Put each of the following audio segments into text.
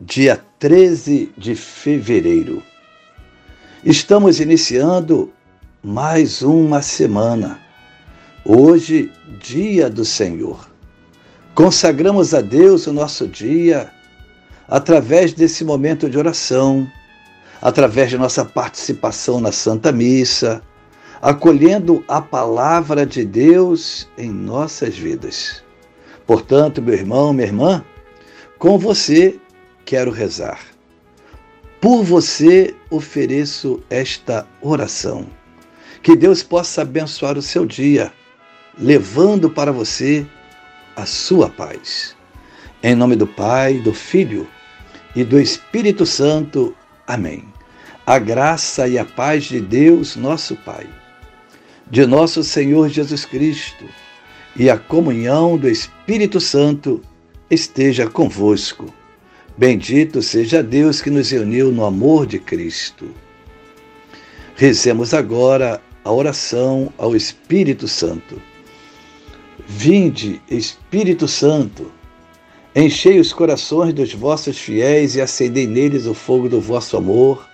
dia 13 de fevereiro. Estamos iniciando mais uma semana. Hoje, dia do Senhor. Consagramos a Deus o nosso dia através desse momento de oração, através de nossa participação na Santa Missa, acolhendo a palavra de Deus em nossas vidas. Portanto, meu irmão, minha irmã, com você quero rezar. Por você ofereço esta oração. Que Deus possa abençoar o seu dia, levando para você a sua paz. Em nome do Pai, do Filho e do Espírito Santo. Amém. A graça e a paz de Deus, nosso Pai, de nosso Senhor Jesus Cristo e a comunhão do Espírito Santo esteja convosco Bendito seja Deus que nos uniu no amor de Cristo. Rezemos agora a oração ao Espírito Santo. Vinde, Espírito Santo, enchei os corações dos vossos fiéis e acendei neles o fogo do vosso amor.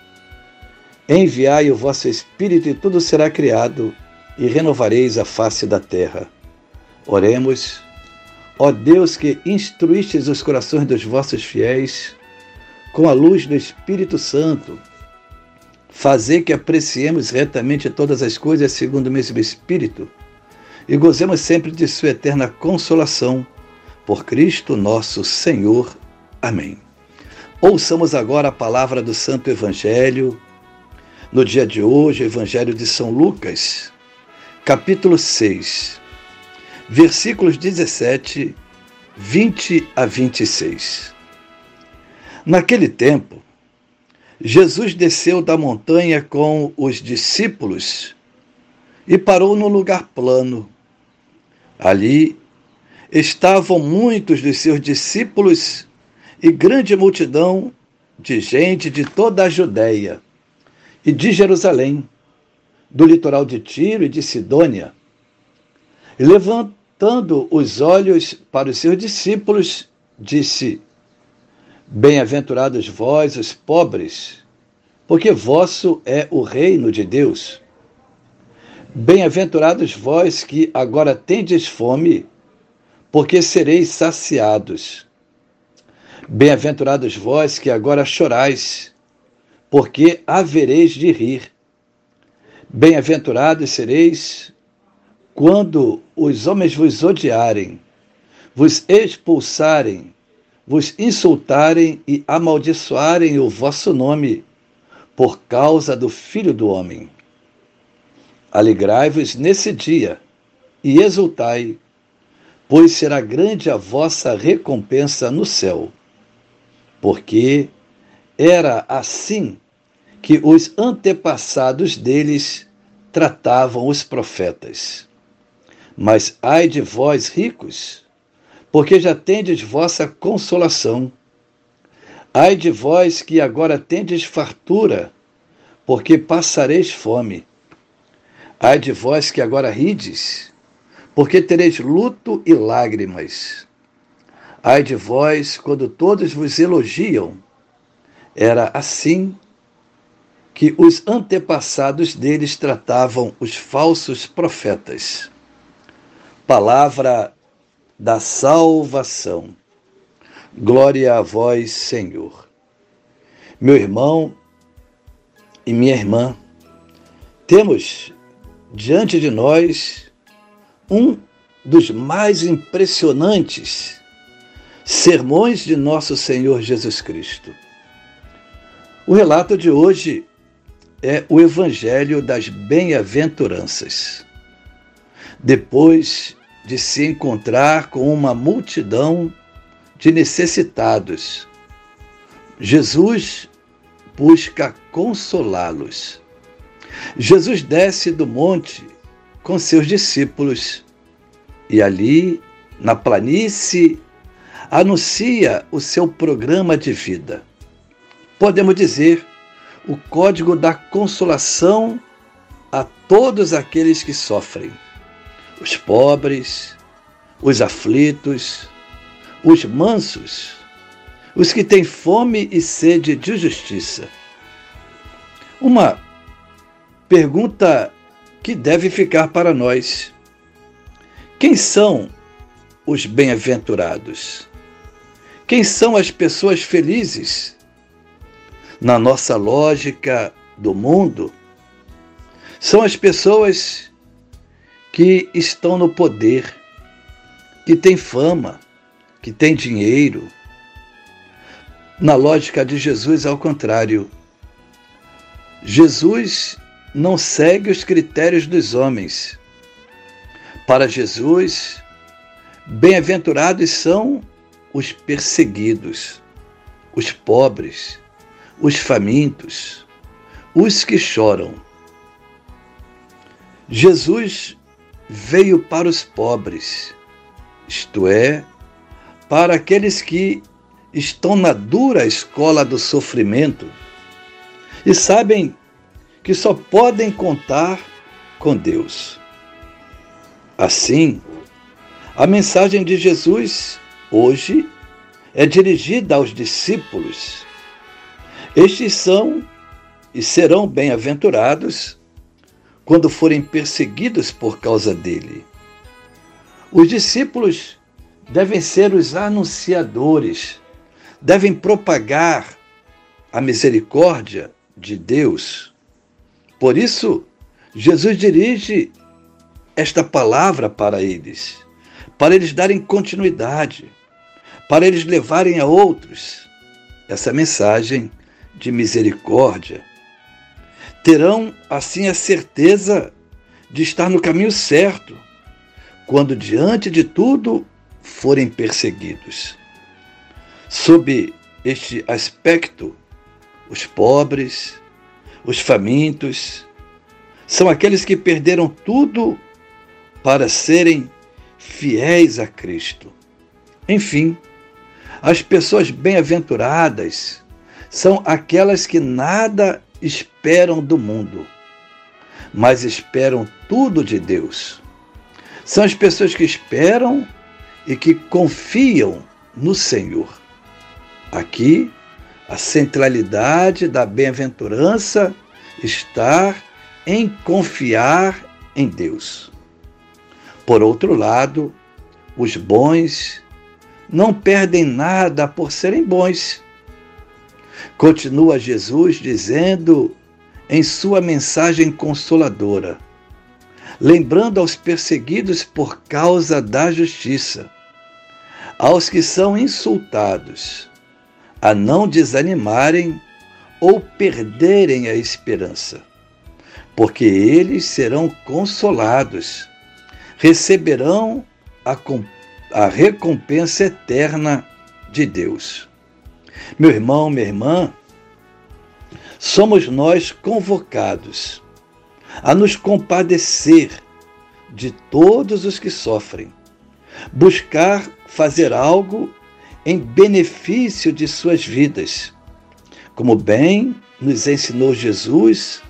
Enviai o vosso Espírito e tudo será criado, e renovareis a face da terra. Oremos. Ó Deus que instruístes os corações dos vossos fiéis com a luz do Espírito Santo, fazer que apreciemos retamente todas as coisas segundo o mesmo Espírito e gozemos sempre de Sua eterna consolação. Por Cristo nosso Senhor. Amém. Ouçamos agora a palavra do Santo Evangelho. No dia de hoje, o Evangelho de São Lucas, capítulo 6 versículos 17, 20 a 26. Naquele tempo, Jesus desceu da montanha com os discípulos e parou num lugar plano. Ali estavam muitos dos seus discípulos e grande multidão de gente de toda a Judéia e de Jerusalém, do litoral de Tiro e de Sidônia levantando os olhos para os seus discípulos, disse: Bem-aventurados vós, os pobres, porque vosso é o reino de Deus. Bem-aventurados vós que agora tendes fome, porque sereis saciados. Bem-aventurados vós que agora chorais, porque havereis de rir. Bem-aventurados sereis quando os homens vos odiarem, vos expulsarem, vos insultarem e amaldiçoarem o vosso nome, por causa do Filho do Homem. Alegrai-vos nesse dia e exultai, pois será grande a vossa recompensa no céu. Porque era assim que os antepassados deles tratavam os profetas. Mas ai de vós, ricos, porque já tendes vossa consolação. Ai de vós que agora tendes fartura, porque passareis fome. Ai de vós que agora rides, porque tereis luto e lágrimas. Ai de vós quando todos vos elogiam. Era assim que os antepassados deles tratavam os falsos profetas palavra da salvação. Glória a vós, Senhor. Meu irmão e minha irmã, temos diante de nós um dos mais impressionantes sermões de nosso Senhor Jesus Cristo. O relato de hoje é o Evangelho das Bem-aventuranças depois de se encontrar com uma multidão de necessitados. Jesus busca consolá-los. Jesus desce do monte com seus discípulos e ali, na planície, anuncia o seu programa de vida. Podemos dizer, o código da consolação a todos aqueles que sofrem, os pobres, os aflitos, os mansos, os que têm fome e sede de justiça. Uma pergunta que deve ficar para nós: quem são os bem-aventurados? Quem são as pessoas felizes? Na nossa lógica do mundo, são as pessoas que estão no poder, que têm fama, que têm dinheiro. Na lógica de Jesus, ao contrário. Jesus não segue os critérios dos homens. Para Jesus, bem-aventurados são os perseguidos, os pobres, os famintos, os que choram. Jesus veio para os pobres, isto é, para aqueles que estão na dura escola do sofrimento e sabem que só podem contar com Deus. Assim, a mensagem de Jesus hoje é dirigida aos discípulos. Estes são e serão bem-aventurados quando forem perseguidos por causa dele. Os discípulos devem ser os anunciadores, devem propagar a misericórdia de Deus. Por isso, Jesus dirige esta palavra para eles, para eles darem continuidade, para eles levarem a outros essa mensagem de misericórdia terão assim a certeza de estar no caminho certo, quando diante de tudo forem perseguidos. Sob este aspecto, os pobres, os famintos, são aqueles que perderam tudo para serem fiéis a Cristo. Enfim, as pessoas bem-aventuradas são aquelas que nada esperam do mundo, mas esperam tudo de Deus. São as pessoas que esperam e que confiam no Senhor. Aqui, a centralidade da bem-aventurança está em confiar em Deus. Por outro lado, os bons não perdem nada por serem bons. Continua Jesus dizendo em sua mensagem consoladora, lembrando aos perseguidos por causa da justiça, aos que são insultados, a não desanimarem ou perderem a esperança, porque eles serão consolados, receberão a, a recompensa eterna de Deus. Meu irmão, minha irmã, somos nós convocados a nos compadecer de todos os que sofrem, buscar fazer algo em benefício de suas vidas, como bem nos ensinou Jesus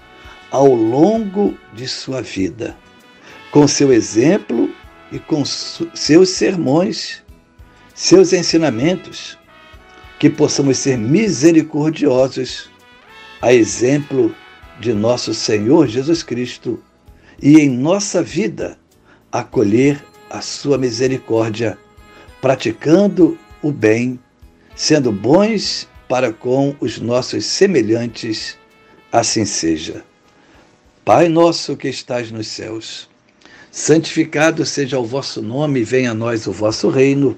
ao longo de sua vida, com seu exemplo e com seus sermões, seus ensinamentos que possamos ser misericordiosos, a exemplo de nosso Senhor Jesus Cristo, e em nossa vida acolher a sua misericórdia, praticando o bem, sendo bons para com os nossos semelhantes, assim seja. Pai nosso que estás nos céus, santificado seja o vosso nome, venha a nós o vosso reino.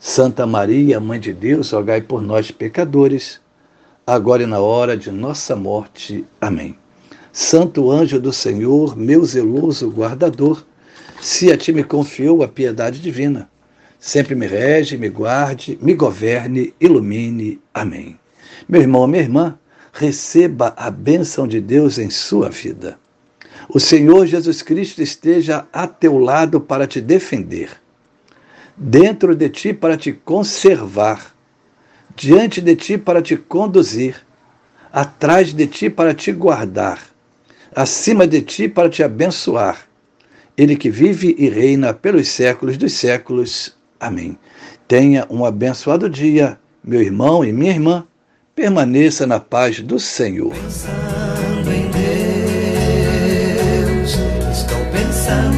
Santa Maria, Mãe de Deus, rogai por nós, pecadores, agora e na hora de nossa morte. Amém. Santo anjo do Senhor, meu zeloso guardador, se a ti me confiou a piedade divina, sempre me rege, me guarde, me governe, ilumine. Amém. Meu irmão, minha irmã, receba a bênção de Deus em sua vida. O Senhor Jesus Cristo esteja a teu lado para te defender, dentro de ti para te conservar, diante de ti para te conduzir, atrás de ti para te guardar, acima de ti para te abençoar. Ele que vive e reina pelos séculos dos séculos. Amém. Tenha um abençoado dia, meu irmão e minha irmã permaneça na paz do Senhor. Pensando em Deus, estou pensando